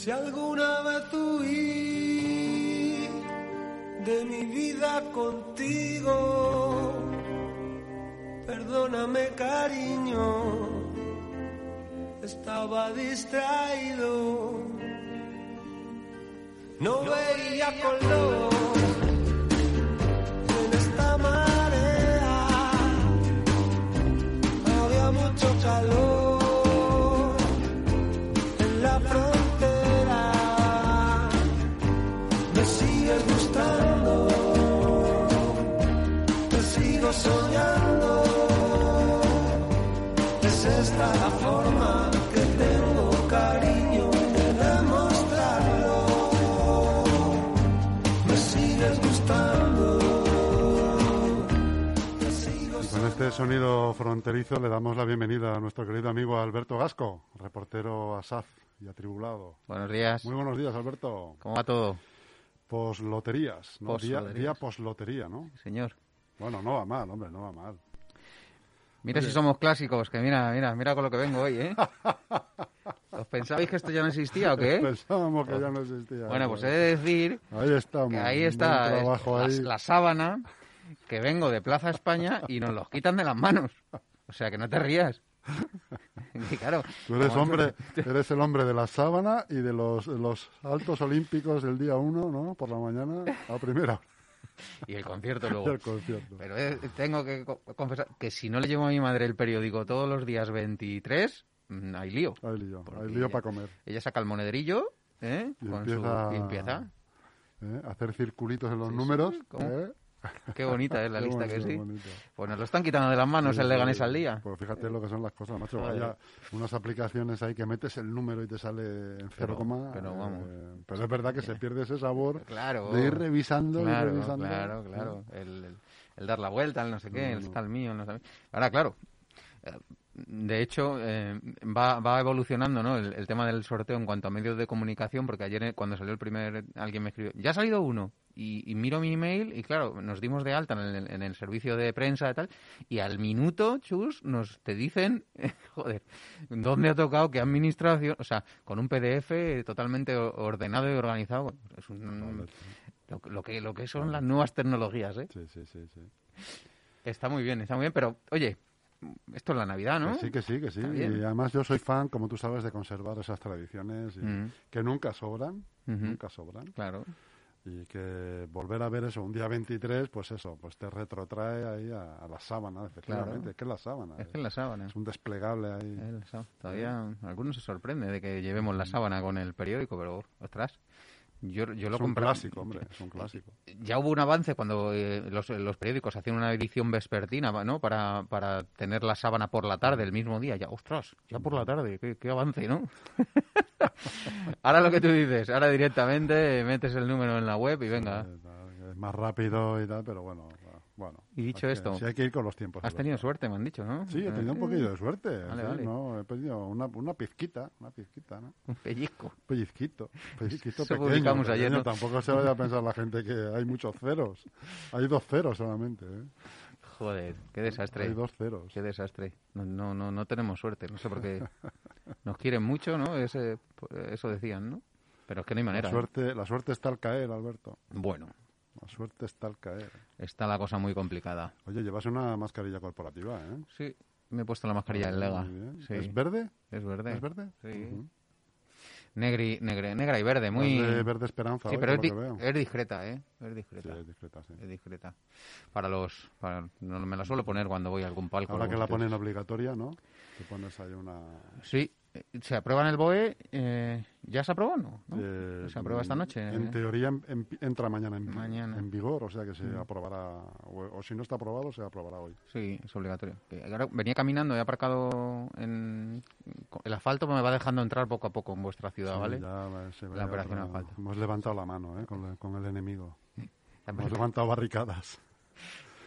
Si alguna vez huí de mi vida contigo, perdóname cariño, estaba distraído, no veía color me sigues gustando, te sigo soñando, es esta la forma que tengo cariño de demostrarlo, me sigues gustando, Y con este sonido fronterizo le damos la bienvenida a nuestro querido amigo Alberto Gasco, reportero asaz y atribulado. Buenos días. Muy buenos días, Alberto. ¿Cómo va todo, Posloterías, ¿no? Día, día poslotería, ¿no? señor? Bueno, no va mal, hombre, no va mal. Mira si somos clásicos, que mira, mira, mira con lo que vengo hoy, ¿eh? ¿Os pensabais que esto ya no existía o qué? Pensábamos que ya no existía. Bueno, pues he de decir Ahí estamos. que ahí está es- trabajo la, la sábana, que vengo de Plaza España y nos los quitan de las manos. O sea, que no te rías. Claro, Tú eres como- hombre, eres el hombre de la sábana y de los, altos olímpicos del día uno, ¿no? Por la mañana a primera hora Y el concierto luego. concierto. Pero eh, tengo que co- confesar que si no le llevo a mi madre el periódico todos los días 23, mm, hay lío. Hay lío, hay lío para comer. Ella saca el monederillo, ¿eh? Y Con empieza- su... y empieza. ¿eh? Hacer circulitos en los Sí, números. ¿eh? Qué bonita es la lista que sí. bonito. Pues nos lo están quitando de las manos Sí, el sí, Leganés al día. Pues fíjate lo que son las cosas, macho. Vaya, unas aplicaciones ahí que metes el número y te sale en cero Pero- coma. pero vamos. eh, pero es verdad que se pierde ese sabor Claro. de ir revisando y Claro, revisando. claro, claro. El, el- el dar la vuelta, el no sé qué, No, el está el mío, el no sé qué. Ahora, claro. eh, De hecho, eh, va, va evolucionando ¿no? el, el tema del sorteo en cuanto a medios de comunicación, porque ayer eh, cuando salió el primer, alguien me escribió, ya ha salido uno, y, y miro mi email y claro, nos dimos de alta en el, en el servicio de prensa y tal, y al minuto, chus, nos te dicen, joder, ¿dónde ha tocado qué administración? O sea, con un PDF totalmente ordenado y organizado. Es un, lo, lo que, lo que son las nuevas tecnologías, ¿eh? Sí, sí, sí. sí. Está muy bien, está muy bien, pero oye, esto es la Navidad, ¿no? Que sí, que sí, que sí. Y además yo soy fan, como tú sabes, de conservar esas tradiciones y Mm. que nunca sobran, nunca sobran. Claro. Y que volver a ver eso un día 23, pues eso, pues te retrotrae ahí a, a la sábana, efectivamente. Claro. Es que es la sábana. Es que es la sábana. Es un desplegable ahí. Es la. Todavía algunos se sorprende de que llevemos la sábana con el periódico, pero ostras, yo, yo lo es un compré. clásico, hombre, es un clásico. Ya hubo un avance cuando eh, los, los periódicos hacían una edición vespertina, ¿no? Para, para tener la sábana por la tarde, el mismo día. Ya, ostras, ya por la tarde, qué, qué avance, ¿no? ahora lo que tú dices, ahora directamente metes el número en la web y venga. Es más rápido y tal, pero bueno, bueno. Y dicho hay que- esto, sí hay que ir con los tiempos. Has tenido suerte, me han dicho, ¿no? Sí, he tenido un poquillo de suerte. Vale, sí, vale. ¿no? He pedido una, una pizquita, una pizquita, ¿no? Un pellizco. Pellizquito, pellizquito Eso pequeño. Tampoco se vaya a pensar la gente que hay muchos ceros. Hay dos ceros solamente, ¿eh? Joder, qué desastre. Hay dos ceros. Qué desastre. No, no, no, no tenemos suerte. No sé por qué. Nos quieren mucho, ¿no? Ese, eso decían, ¿no? Pero es que no hay manera. La ¿eh? suerte, la suerte está al caer, Alberto. Bueno, La suerte está al caer. está la cosa muy complicada. Oye, llevas una mascarilla corporativa, ¿eh? Sí, me he puesto la mascarilla del Lega. Muy bien. Sí. ¿Es verde? Es verde. ¿Es verde? Sí. Negri, negre, negra y verde, muy... Verde, verde esperanza, Sí, hoy, pero es, di- veo. discreta, ¿eh? Es Sí, discreta. es discreta, sí. Es discreta. Para los... Para, no, me la suelo poner cuando voy a algún palco. Ahora que la ponen obligatoria, ¿no? Te pones ahí una... Sí, se aprueba en el BOE. eh, ¿Ya se aprobó o no? ¿No? eh, se aprueba esta noche. En ¿eh? teoría en- en- entra mañana en, Mañana. Mm. en vigor, o sea que se aprobará, o, o si no está aprobado, se aprobará hoy. Sí, es obligatorio. Ahora venía caminando, he aparcado en el asfalto, me va dejando entrar poco a poco en vuestra ciudad, Sí, ¿vale? ya se La operación asfalto. Hemos levantado la mano ¿eh? con, el- con el enemigo. Hemos levantado barricadas.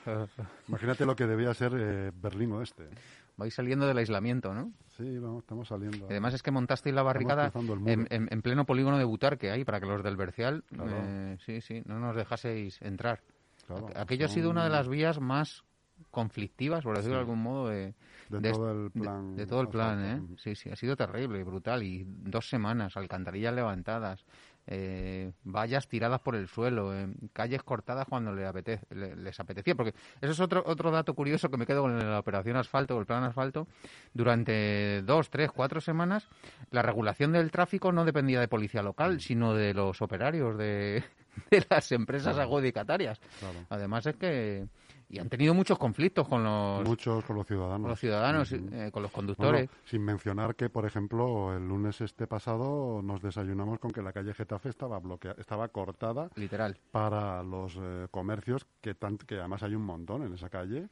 Imagínate lo que debía ser eh, Berlín Oeste. Vais saliendo del aislamiento, ¿no? Sí, vamos, estamos saliendo. Y además es que montasteis la barricada en, en- en pleno polígono de Butarque ahí para que los del Bercial, Claro. eh, sí, sí, no nos dejaseis entrar. Claro, Aquello ha sido una de las vías más conflictivas, por decirlo de algún modo, de, De, de- todo el plan. de todo el plan, ¿eh? Sí, sí, ha sido terrible, brutal. Y dos semanas, alcantarillas levantadas, eh, vallas tiradas por el suelo, eh, calles cortadas cuando les apetecía. Porque eso es otro, otro dato curioso que me quedo con la operación asfalto, o el plan asfalto. Durante dos, tres, cuatro semanas, la regulación del tráfico no dependía de policía Mm. local, sino de los operarios de, de las empresas Claro. adjudicatarias. Claro. Además es que... Y han tenido muchos conflictos con los, Muchos con los ciudadanos. con los ciudadanos, eh, con los Bueno, conductores. sin mencionar que, por ejemplo, el lunes este pasado nos desayunamos con que la calle Getafe estaba bloqueada, estaba cortada Literal. para los eh, comercios que tan- que además hay un montón en esa calle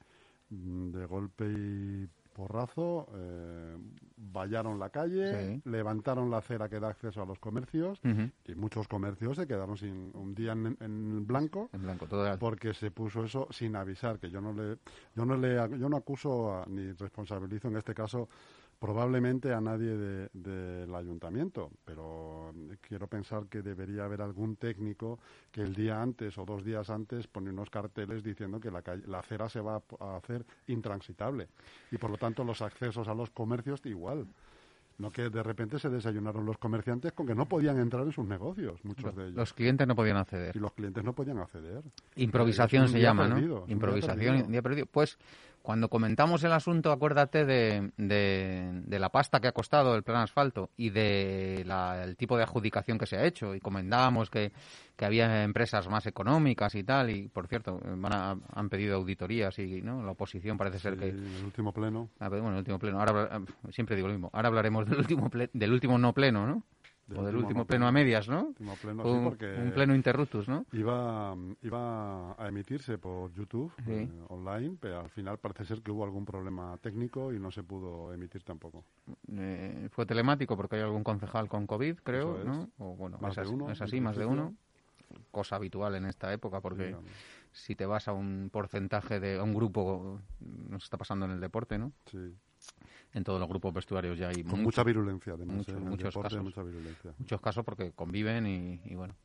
mm, de golpe y porrazo eh, vallaron la calle Sí. levantaron la acera que da acceso a los comercios y muchos comercios se quedaron sin un día en, en blanco En blanco, porque se puso eso sin avisar que yo no le yo no le yo no acuso a- ni responsabilizo en este caso probablemente a nadie de- del ayuntamiento pero quiero pensar que debería haber algún técnico que el día antes o dos días antes pone unos carteles diciendo que la, calle- la acera se va a hacer intransitable y por lo tanto los accesos a los comercios igual no que de repente se desayunaron los comerciantes con que no podían entrar en sus negocios muchos de ellos Los clientes no podían acceder. y los clientes no podían acceder Improvisación se llama, perdido, ¿no? un día Improvisación, perdido. un día perdido. Pues cuando comentamos el asunto, acuérdate de, de, de la pasta que ha costado el plan asfalto y del tipo de adjudicación que se ha hecho. Y comentábamos que, que había empresas más económicas y tal. Y por cierto, van a- han pedido auditorías y ¿no? la oposición parece ser Sí, que. el último pleno Ah, bueno, el último pleno. Ahora habla- siempre digo lo mismo. Ahora hablaremos del último, ple- del último no pleno, ¿no? Del o del último último no pleno a medias, ¿no? sí, un, porque un pleno interruptus, ¿no? iba iba a emitirse por YouTube Sí. eh, online pero al final parece ser que hubo algún problema técnico y no se pudo emitir tampoco Eh, fue telemático porque hay algún concejal con COVID, creo, es. ¿no? O bueno, Más es, de así, uno, es así, más de uno. Cosa habitual en esta época porque si te vas a un porcentaje de a un grupo, nos está pasando en el deporte, ¿no? sí En todos los grupos vestuarios ya hay con mucho- mucha virulencia además mucho- eh, en el muchos deporte, casos. mucha virulencia muchos casos porque conviven y, y bueno.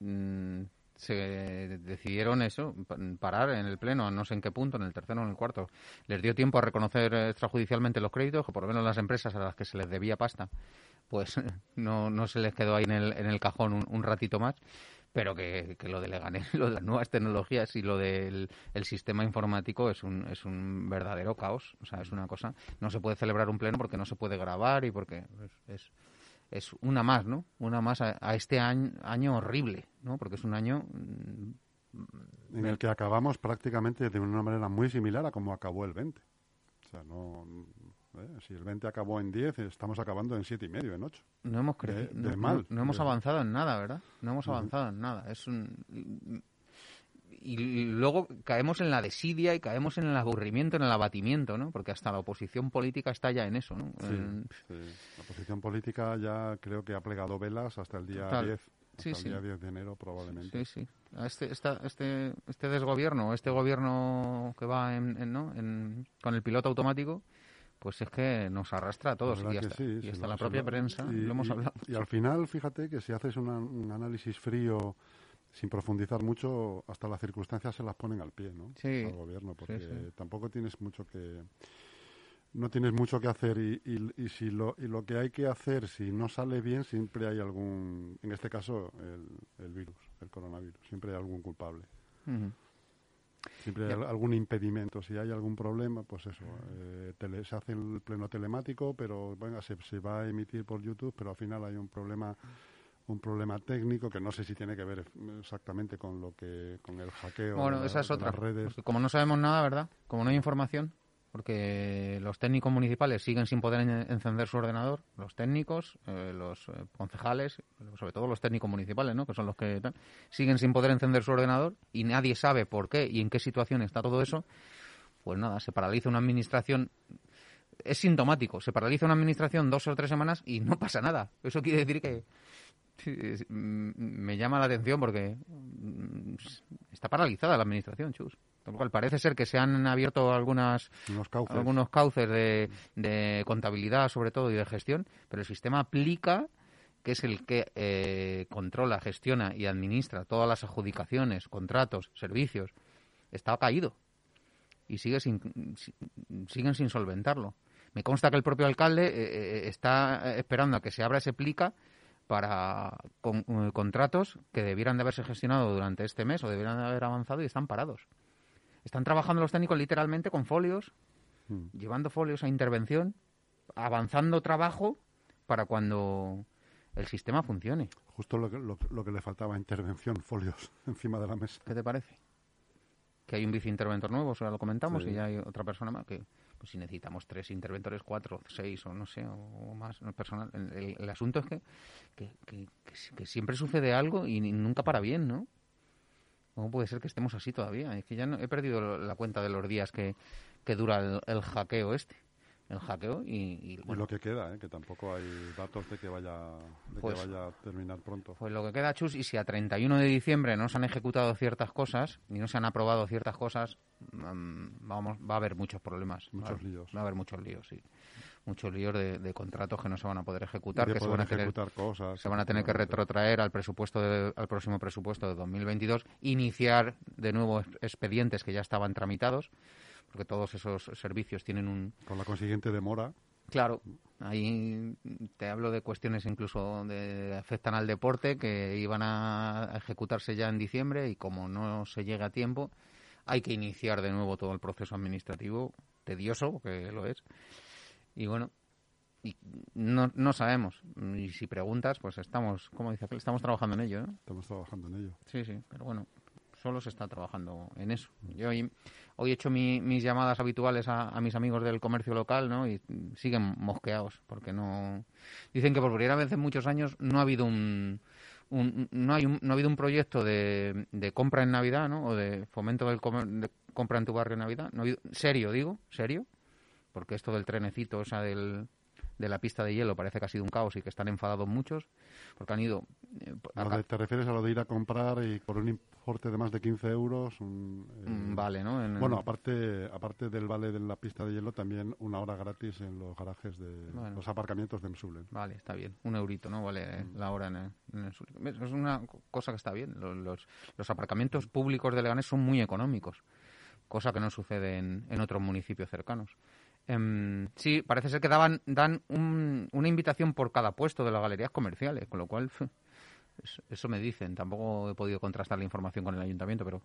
Mm, se decidieron eso, pa- parar en el pleno, no sé en qué punto, en el tercero o en el cuarto. Les dio tiempo a reconocer eh, extrajudicialmente los créditos, que por lo menos las empresas a las que se les debía pasta, pues no, no se les quedó ahí en el, en el cajón un, un ratito más. Pero que, que lo de Leganés, lo de las nuevas tecnologías y lo del el sistema informático es un, es un verdadero caos. O sea, es una cosa. No se puede celebrar un pleno porque no se puede grabar y porque es, es, una más, ¿no? Una más a, a este año, año horrible, ¿no? Porque es un año. mm, en el que acabamos prácticamente de una manera muy similar a como acabó el 20 o sea no eh, si el 20 acabó en 10 estamos acabando en siete y medio en 8 No hemos de no, mal, no- no hemos avanzado en nada, ¿verdad? No hemos avanzado en nada. Es un. Y luego caemos en la desidia y caemos en el aburrimiento, en el abatimiento, ¿no? Porque hasta la oposición política está ya en eso, ¿no? En- La posición política ya creo que ha plegado velas hasta el día Total. 10. Sí, el sí. día 10 de enero probablemente. Sí, sí. Este, esta- este, este desgobierno, este gobierno que va en, en, ¿no? en- con el piloto automático, pues es que nos arrastra a todos. Y hasta, sí, y hasta la propia prensa, y- lo hemos y- hablado. Y al final, fíjate que si haces una- un análisis frío sin profundizar mucho, hasta las circunstancias se las ponen al pie, ¿no? Sí, Al gobierno, porque sí. tampoco tienes mucho que no tienes mucho que hacer y, y, y si lo, y lo que hay que hacer si no sale bien siempre hay algún en este caso el, el virus el coronavirus siempre hay algún culpable. Siempre hay Ya. algún impedimento. Si hay algún problema, pues eso. eh, tele- se hace el pleno telemático, pero venga, se, se va a emitir por YouTube, pero al final hay un problema un problema técnico que no sé si tiene que ver exactamente con lo que con el hackeo Bueno, de, esa es de otra. las redes. Porque como no sabemos nada, ¿verdad? Como no hay información, porque los técnicos municipales siguen sin poder en- encender su ordenador, los técnicos, eh, los eh, concejales, sobre todo los técnicos municipales, ¿no? Que son los que siguen sin poder encender su ordenador y nadie sabe por qué y en qué situación está todo eso. Pues nada, se paraliza una administración. Es sintomático, se paraliza una administración dos o tres semanas y no pasa nada. Eso quiere decir que mm, me llama la atención porque mm, está paralizada la administración, chus. Con lo cual parece ser que se han abierto algunas cauces. algunos cauces de, de contabilidad sobre todo y de gestión, pero el sistema aplica que es el que eh, controla, gestiona y administra todas las adjudicaciones, contratos, servicios está caído y sigue sin, si- siguen sin solventarlo. Me consta que el propio alcalde eh, eh, está esperando a que se abra ese plica para con- eh, contratos que debieran de haberse gestionado durante este mes o debieran de haber avanzado y están parados. Están trabajando los técnicos literalmente con folios, Mm. llevando folios a intervención, avanzando trabajo para cuando el sistema funcione. Justo lo que, lo, lo que le faltaba, intervención, folios encima de la mesa. ¿Qué te parece? Que hay un viceinterventor nuevo, eso ya lo comentamos, Sí. y ya hay otra persona más que, pues si necesitamos tres interventores, cuatro, seis o no sé, o más personal. El, el- el asunto es que, que, que- que si- que siempre sucede algo y nunca para bien, ¿no? ¿Cómo puede ser que estemos así todavía? Es que ya no, he perdido la cuenta de los días que, que dura el, el hackeo este. El hackeo y, y, Y bueno, lo que queda, ¿eh? que tampoco hay datos de que vaya, de Pues- que vaya a terminar pronto. Pues lo que queda, Chus, y si a 31 de diciembre no se han ejecutado ciertas cosas y no se han aprobado ciertas cosas, mm, vamos, va a haber muchos problemas. Muchos va, a- líos. Va a haber muchos líos, sí. Muchos líos de, de contratos que no se van a poder ejecutar, que se van a tener ejecutar cosas. se van a tener que retrotraer al presupuesto de- al próximo presupuesto de 2022, iniciar de nuevo ex- expedientes que ya estaban tramitados, porque todos esos servicios tienen un, Con la consiguiente demora. Claro, ahí te hablo de cuestiones incluso de afectan al deporte que iban a ejecutarse ya en diciembre y como no se llega a tiempo, hay que iniciar de nuevo todo el proceso administrativo, tedioso, porque lo es. Y bueno, y no, no sabemos. Y si preguntas, pues estamos, como dice aquel, estamos trabajando en ello. Estamos trabajando en ello. Sí, sí, pero bueno, solo se está trabajando en eso. Yo hoy, hoy he hecho mi- mis llamadas habituales a, a mis amigos del comercio local, ¿no? Y siguen mosqueados, porque no... Dicen que por primera vez en muchos años no ha habido un... un- no, hay un- no ha habido un proyecto de, de compra en Navidad, ¿no? O de fomento del comer- de compra en tu barrio en Navidad. No ha habido, serio, digo, serio. Porque esto del trenecito, esa del, de la pista de hielo, parece que ha sido un caos y que están enfadados muchos. Porque han ido... eh, a Lo ca- de- ¿Te refieres a lo de ir a comprar y por un importe de más de 15 euros? Un, eh, un vale, ¿no? En- Bueno, aparte, aparte del vale de la pista de hielo, también una hora gratis en los garajes de Bueno. los aparcamientos de Msulen. Vale, está bien. Un eurito, ¿no? Vale eh, la hora en el, en el. Es una co- cosa que está bien. Los, los, los aparcamientos públicos de Leganés son muy económicos, cosa que no sucede en, en otros municipios cercanos. Em, sí, parece ser que daban, dan un- una invitación por cada puesto de las galerías comerciales, con lo cual eso, me dicen. Tampoco he podido contrastar la información con el ayuntamiento, pero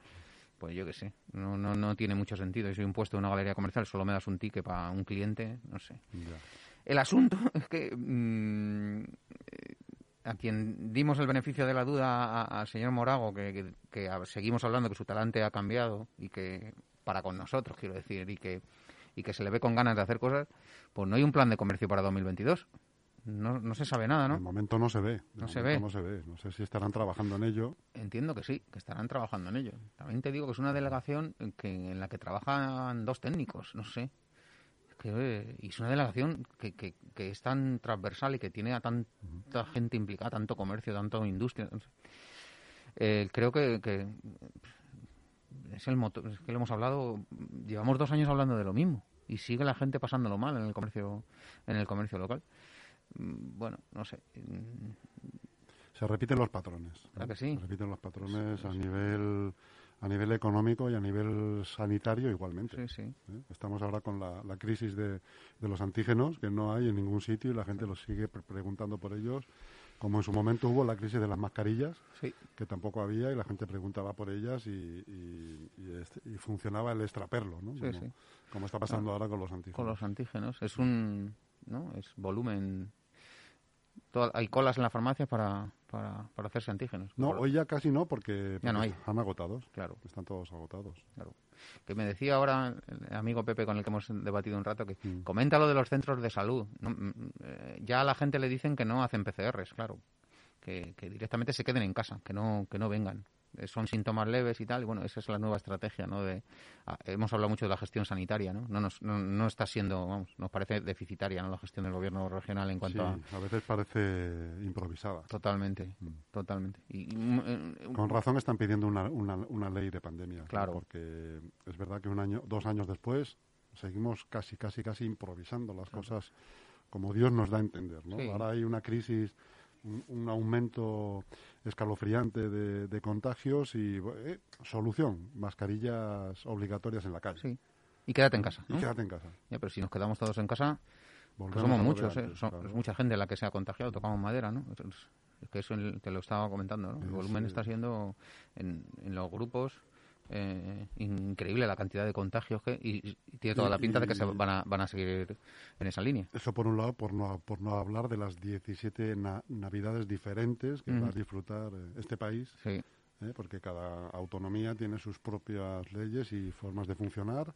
pues yo qué sé, no, no, no tiene mucho sentido. Si soy un puesto de una galería comercial, solo me das un ticket para un cliente, no sé. Ya. El asunto es que mm, eh, a quien dimos el beneficio de la duda al señor Morago, que, que- que seguimos hablando que su talante ha cambiado y que para con nosotros, quiero decir, y que, y que se le ve con ganas de hacer cosas, pues no hay un plan de comercio para 2022. No, no se sabe nada, De ¿no? momento no se ve. de No se ve. No se ve. No sé si estarán trabajando en ello. Entiendo que sí, que estarán trabajando en ello. También te digo que es una delegación en que, en la que trabajan dos técnicos, no sé. Que, y es una delegación que, que, que es tan transversal y que tiene a tanta gente implicada, tanto comercio, tanto industria. no sé. Eh, creo que es el motor, es que lo hemos hablado, llevamos dos años hablando de lo mismo y sigue la gente pasándolo mal en el comercio, en el comercio local. Mm, Bueno, no sé. Mm, Se repiten los patrones. ¿no? ¿Verdad que sí? Se repiten los patrones a nivel a nivel económico y a nivel sanitario igualmente. Sí, sí. ¿eh? Estamos ahora con la, la crisis de, de los antígenos, que no hay en ningún sitio y la gente los sigue pre- preguntando por ellos. Como en su momento hubo la crisis de las mascarillas, Sí. que tampoco había y la gente preguntaba por ellas y, y- y este- y funcionaba el extraperlo, ¿no? Como, sí. como está pasando ahora con los antígenos. con los antígenos. Es un, ¿no? Es volumen. Toda- hay colas en la farmacia para, para, para hacerse antígenos. No, hoy ya casi no, porque, Ya no hay. están agotados. Claro, Están todos agotados. claro. Que me decía ahora el amigo Pepe con el que hemos debatido un rato que Mm. comenta lo de los centros de salud. No, mm, eh, ya a la gente le dicen que no hacen PCRs, claro. Que, que directamente se queden en casa, que no, que no vengan. Eh, Son síntomas leves y tal, y bueno, esa es la nueva estrategia, ¿no? De, ah, hemos hablado mucho de la gestión sanitaria, ¿no? No, nos, no, no está siendo, vamos, nos parece deficitaria, ¿no? La gestión del gobierno regional en cuanto a, Sí, a veces parece improvisada. Totalmente, Mm. totalmente. Y, mm, eh, Con razón están pidiendo una, una, una ley de pandemia. ¿no? Claro. Porque es verdad que un año, dos años después seguimos casi, casi, casi improvisando las cosas como Dios nos da a entender. ¿no? Sí. Ahora hay una crisis un, un aumento escalofriante de, de contagios y eh, solución, mascarillas obligatorias en la calle. Sí. Y quédate en casa. Y quédate en casa. Ya, pero si nos quedamos todos en casa, pues somos muchos, ¿eh? antes, Son- claro. es mucha gente la que se ha contagiado, tocamos madera, ¿no? Es, es- que eso te lo estaba comentando, ¿no? El Sí, volumen sí. está siendo en, en los grupos eh, increíble la cantidad de contagios que y, y tiene toda la pinta de que se van a, van a seguir en esa línea. Eso por un lado, por no, por no hablar de las 17 na- navidades diferentes que va a disfrutar eh, este país, Sí, ¿eh? porque cada autonomía tiene sus propias leyes y formas de funcionar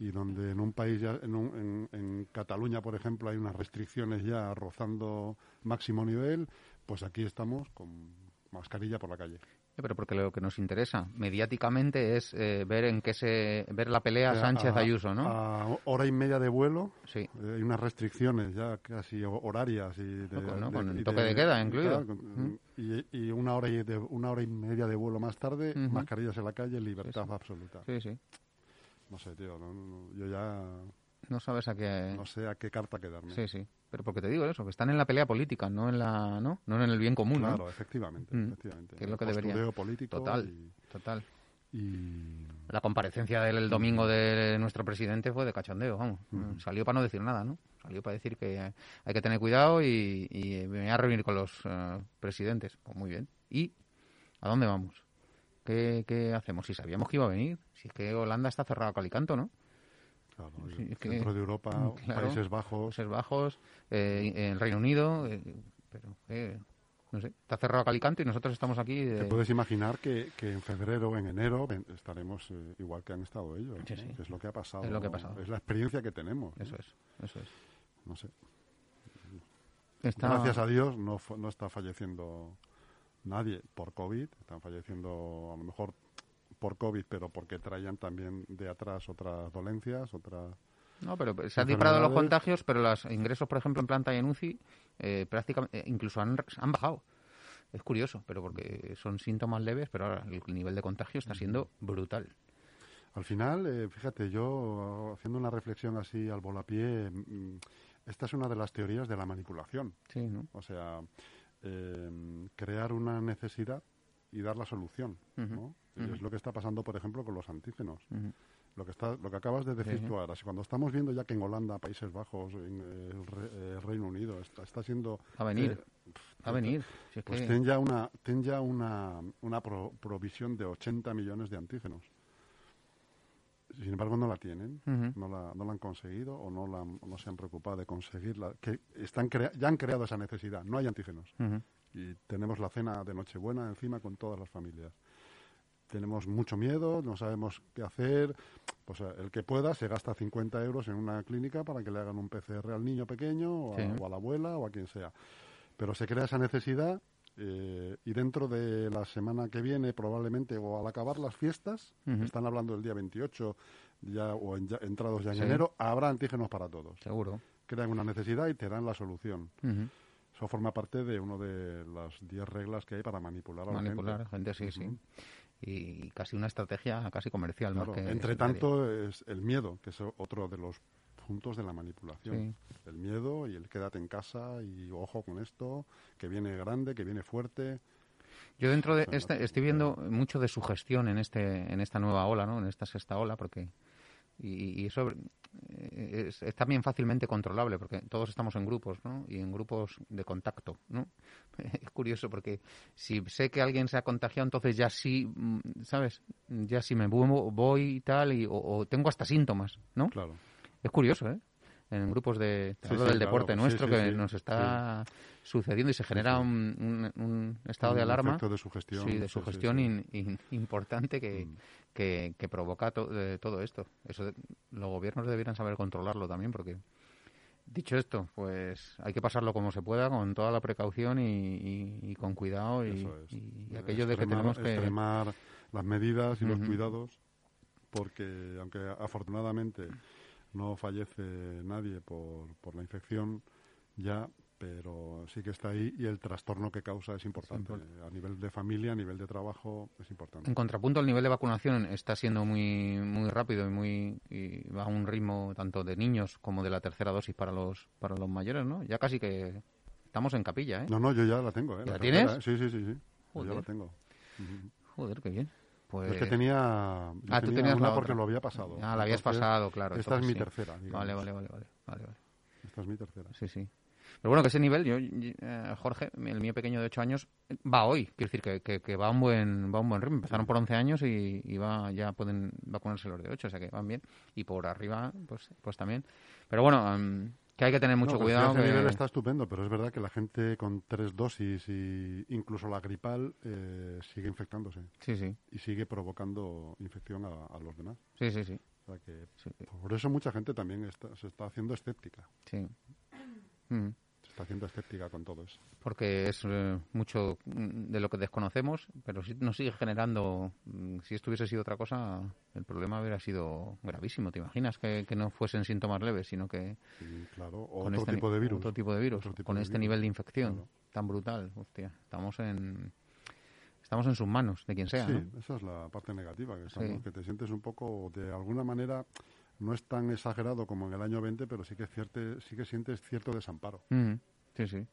y donde en un país, ya, en, un- en, en Cataluña, por ejemplo, hay unas restricciones ya rozando máximo nivel, pues aquí estamos con mascarilla por la calle. Pero porque lo que nos interesa mediáticamente es eh, ver en qué se ver la pelea O sea, Sánchez a- Ayuso, ¿no? A hora y media de vuelo, Sí. hay unas restricciones ya casi ho- horarias y de, ¿no? Con el y toque de queda incluido. claro, con- y, y una hora y de, una hora y media de vuelo más tarde, Ujú. mascarillas en la calle, libertad sí. absoluta. Sí, sí. No sé, tío, no- yo ya No sabes a qué. no sé a qué carta quedarme. Sí, sí. Pero porque te digo eso, que están en la pelea política, no en la, ¿no? No en el bien común, ¿no? Claro, efectivamente, Mm. efectivamente. Que es lo que debería. político Total. y- Total. y La comparecencia del domingo de nuestro presidente fue de cachondeo, vamos. Ujú. Salió para no decir nada, ¿no? Salió para decir que hay que tener cuidado y, y me voy a reunir con los eh, presidentes. Pues muy bien. ¿Y a dónde vamos? ¿Qué, qué hacemos? Si sabíamos que iba a venir. Si es que Holanda está cerrado a calicanto, ¿no? Claro, el que- centro de Europa, Claro. Países Bajos, Países Bajos, eh, el Reino Unido, eh, pero eh, no sé, está cerrado a calicanto y nosotros estamos aquí. Te puedes imaginar que, que en febrero o en enero estaremos eh, igual que han estado ellos. Sí, ¿no? sí. Que es lo que ha pasado. Es lo que ha ¿no? pasado. Es la experiencia que tenemos. Eso es, eso es. No sé. Está- Gracias a Dios no, no está falleciendo nadie por COVID. Están falleciendo a lo mejor por COVID, pero porque traían también de atrás otras dolencias, otras... No, pero se han disparado los contagios, pero los ingresos, por ejemplo, en planta y en UCI, eh, prácticamente, eh, incluso han, han bajado. Es curioso, pero porque son síntomas leves, pero ahora el nivel de contagio está siendo brutal. Al final, eh, fíjate, yo haciendo una reflexión así al volapié, mm, esta es una de las teorías de la manipulación. Sí, ¿no? O sea, eh, crear una necesidad y dar la solución. ¿no? Es lo que está pasando, por ejemplo, con los antígenos. Lo que, está, lo que acabas de decir tú ahora, si cuando estamos viendo ya que en Holanda, Países Bajos, en eh, el, Re- eh, Reino Unido, está, está siendo... A venir, eh, a venir. Si es Pues que- ten ya una, ten ya una, una pro- provisión de 80 millones de antígenos. Sin embargo, no la tienen, no, la, no la han conseguido o no, la, no se han preocupado de conseguirla. Que están crea- ya han creado esa necesidad, no hay antígenos. Y tenemos la cena de Nochebuena encima con todas las familias. Tenemos mucho miedo, no sabemos qué hacer. Pues eh, el que pueda se gasta 50 euros en una clínica para que le hagan un PCR al niño pequeño o a, Sí. o a la abuela o a quien sea. Pero se crea esa necesidad eh, y dentro de la semana que viene probablemente o al acabar las fiestas, están hablando del día 28 ya, o en- ya- entrados ya en Sí. enero, habrá antígenos para todos. Seguro. Crean una necesidad y te dan la solución. Eso forma parte de una de las 10 reglas que hay para manipular a la Manipular gente. gente, sí, sí. Y casi una estrategia casi comercial. Claro, más que Entre tanto, es el miedo, que es otro de los puntos de la manipulación. Sí. El miedo y el quédate en casa y ojo con esto, que viene grande, que viene fuerte. Yo dentro de este, estoy viendo mucho de sugestión en este en esta nueva ola, ¿no? En esta sexta ola, porque y, y eso eh, es, es también fácilmente controlable, porque todos estamos en grupos, ¿no? Y en grupos de contacto, ¿no? Es curioso porque si sé que alguien se ha contagiado, entonces ya sí, mm, ¿sabes? Ya sí me voy, voy y tal, y, o, o tengo hasta síntomas, ¿no? Claro. Es curioso, ¿eh? En grupos de Sí, sí, del claro, deporte nuestro sí, que nos está sucediendo y se genera. Un, un- un estado de alarma. de sugestión. Sí, de sugestión in- in- importante que, Mm. que, que provoca to- eh, todo esto. Eso de- los gobiernos debieran saber controlarlo también, porque dicho esto, pues hay que pasarlo como se pueda, con toda la precaución y, y- y con cuidado y, es. y- y aquello de que tenemos que extremar las medidas y los cuidados, porque aunque afortunadamente no fallece nadie por, por la infección ya, pero sí que está ahí y el trastorno que causa es importante. A nivel de familia, a nivel de trabajo, es importante. En contrapunto, el nivel de vacunación está siendo muy muy rápido y muy y va a un ritmo tanto de niños como de la tercera dosis para los para los mayores, ¿no? Ya casi que Estamos en capilla, ¿eh? No, no, yo ya la tengo, ¿eh? ¿Ya la tienes? tercera, ¿eh? Sí, sí, sí, sí. Yo ya la tengo. Joder, qué bien. Pues... Es que tenía, Ah, tú tenía tenías una la porque lo había pasado. Ah, la habías Entonces, pasado, claro. Esta es mi sí. tercera. digamos. Vale, vale, vale, vale, vale. Esta es mi tercera. Sí, sí. Pero bueno, que ese nivel, yo, eh, Jorge, el mío pequeño de 8 años, va hoy. Quiero decir que, que, que va a un buen va un buen ritmo. Empezaron por 11 años y, y va ya pueden vacunarse los de 8, o sea que van bien. Y por arriba, pues pues también. Pero bueno, que hay que tener mucho No, cuidado. ese que- nivel está estupendo, pero es verdad que la gente con tres dosis y incluso la gripal eh, sigue infectándose Sí, sí, y sigue provocando infección a, a los demás. sí, sí, sí. O sea que sí, por eso mucha gente también está- se está haciendo escéptica. sí. Mm. Está haciendo escéptica con todo eso. porque es eh, mucho de lo que desconocemos, pero sí nos sigue generando, mm, si esto hubiese sido otra cosa, el problema hubiera sido gravísimo. ¿Te imaginas que, que no fuesen síntomas leves, sino que Y claro, con otro este, tipo de virus. otro tipo de virus, Otro tipo con de este virus. nivel de infección Claro. tan brutal? Hostia, estamos en estamos en sus manos, de quien sea. Sí, ¿no? esa es la parte negativa, que, estamos- Sí. que te sientes un poco, de alguna manera, no es tan exagerado como en el año 20, pero sí que, cierte, sí que sientes cierto desamparo. Mm, sí, sí.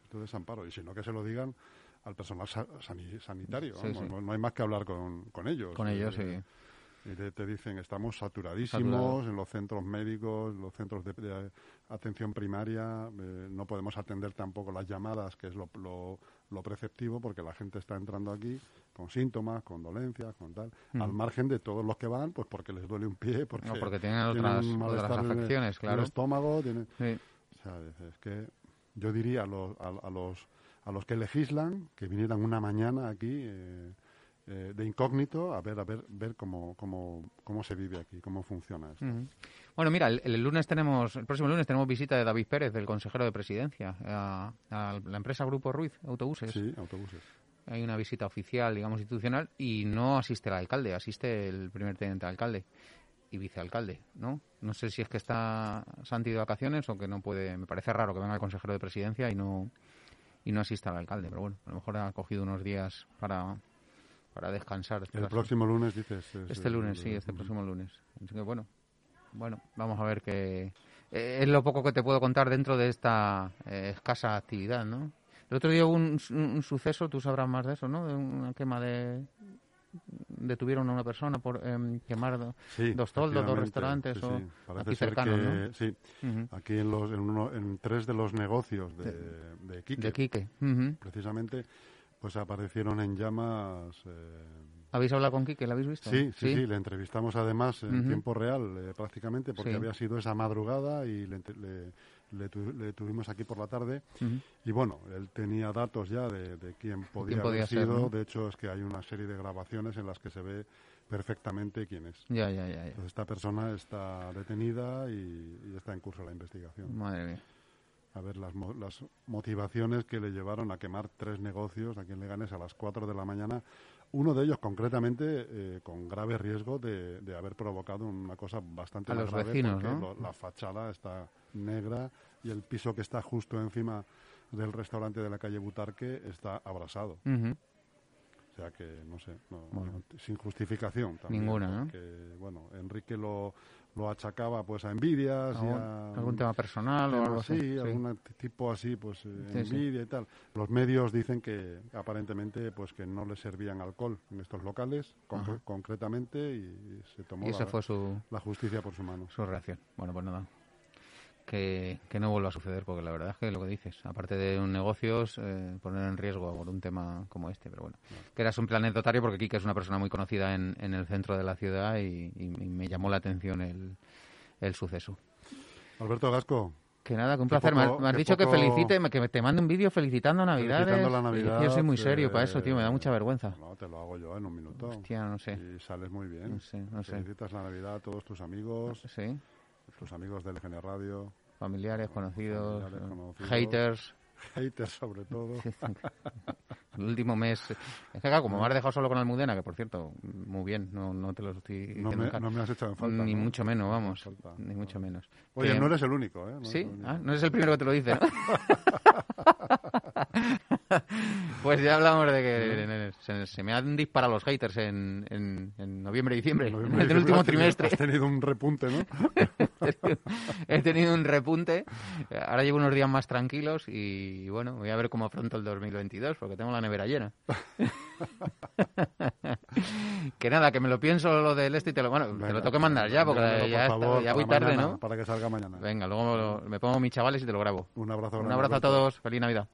Cierto desamparo. Y si no, que se lo digan al personal sa- sani- sanitario. Sí, sí. No, no hay más que hablar con, con ellos. Con ellos, sí. Y te, te dicen, estamos saturadísimos en los centros médicos, los centros de, de atención primaria, eh, no podemos atender tampoco las llamadas, que es lo, lo, lo preceptivo, porque la gente está entrando aquí con síntomas, con dolencias, con tal, Mm. al margen de todos los que van, pues porque les duele un pie, porque, No, porque tienen otras- un otras malestar en el- afecciones, en claro. el estómago, tienen... Sí. O sea, es- es que yo diría a los, a, a los, a los que legislan que vinieran una mañana aquí eh, eh, de incógnito a ver a ver ver cómo, cómo, cómo se vive aquí, cómo funciona esto. Bueno, mira, el, el lunes tenemos, el próximo lunes tenemos visita de David Pérez, del consejero de presidencia, a, a la empresa Grupo Ruiz Autobuses. Sí, autobuses. Hay una visita oficial, digamos, institucional, y no asiste el alcalde, asiste el primer teniente de alcalde y vicealcalde, ¿no? No sé si es que está Santi de vacaciones o que no puede. Me parece raro que venga el consejero de presidencia y no y no asista al alcalde, pero bueno, a lo mejor ha cogido unos días para, para descansar. El próximo lunes dices. es Este lunes, sí, este próximo lunes. Así que bueno, bueno, vamos a ver qué eh, es lo poco que te puedo contar dentro de esta eh, escasa actividad, ¿no? El otro día hubo un, un- un suceso, tú sabrás más de eso, ¿no? De una quema de detuvieron a una persona por em, quemar do- Sí, dos toldos, dos restaurantes sí, o sí. Aquí cercanos, que- ¿no? Sí, aquí en, los, en, uno- en tres de los negocios de, de Quique, de Quique. Precisamente, pues aparecieron en llamas. eh, ¿Habéis hablado con Quique? ¿Lo habéis visto? Sí, sí, sí, le entrevistamos además en tiempo real eh, prácticamente porque Sí. había sido esa madrugada y le, entre- le- le tu- le tuvimos aquí por la tarde y bueno, él tenía datos ya de, de quién podía, podía haber ser, sido, ¿no? de hecho es que hay una serie de grabaciones en las que se ve perfectamente quién es. Ya, ya, ya, ya. Entonces esta persona está detenida y, y está en curso la investigación. Madre mía. A ver las, las motivaciones que le llevaron a quemar tres negocios aquí en Leganés a las 4 de la mañana. Uno de ellos, concretamente, eh, con grave riesgo de, de haber provocado una cosa bastante A más los grave vecinos, porque ¿no? lo- la fachada está negra y el piso que está justo encima del restaurante de la calle Butarque está abrasado. O sea que, no sé, no- Bueno. no- sin justificación también. Ninguna, ¿no? porque, bueno, Enrique lo, lo achacaba pues a envidias y a... ¿Algún tema personal o algo así? así, algún tipo así, pues eh, Sí, sí. envidia y tal. Los medios dicen que aparentemente pues que no le servían alcohol en estos locales, concretamente, y, se tomó Y esa la, fue su, la justicia por su mano. su reacción. Bueno, pues nada. Que, que no vuelva a suceder, porque la verdad es que lo que dices, aparte de un negocios, eh, poner en riesgo por un tema como este, pero bueno. Que era un plan anecdotario porque Kike es una persona muy conocida en, en el centro de la ciudad y, y- y me llamó la atención el, el suceso. Alberto Gasco, Que nada, que un placer. Me has- poco- me has qué dicho que felicite, que te mande un vídeo felicitando Navidades. felicitando la Navidad. Yo soy muy serio eh, para eso, tío, me da mucha vergüenza. No, te lo hago yo en un minuto. Hostia, no sé. Y sales muy bien. No sé, no sé. Felicitas la Navidad a todos tus amigos, Sí, tus amigos del Gene Radio, familiares, conocidos, Familiares, eh, conocidos. haters. haters sobre todo. El último mes. Es que, claro, como me has dejado solo con Almudena, que por cierto, muy bien, no, no te lo estoy No me, no me has echado en falta. Ni ¿no? mucho menos, vamos. Falta. Ni mucho menos. Oye, Que- no eres el único, ¿eh? No ¿Sí? eres único. Ah, no eres el primero que te lo dice, ¿no? pues ya hablamos de que se, se me han disparado los haters en, en, en noviembre y diciembre, en, el último trimestre. Has tenido un repunte, ¿no? he, tenido, he tenido un repunte. Ahora llevo unos días más tranquilos y bueno, voy a ver cómo afronto el 2022 porque tengo la nevera llena. que nada, que me lo pienso lo del este y te lo, bueno, te lo tengo que mandar ya porque mándamelo, ya, por está- ya voy tarde, mañana, ¿no? Para que salga mañana. Venga, luego me pongo mis chavales y te lo grabo. Un abrazo Un abrazo a todos, feliz Navidad.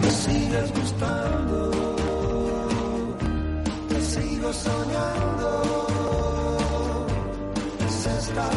Me sigues gustando, te sigo soñando. Es esta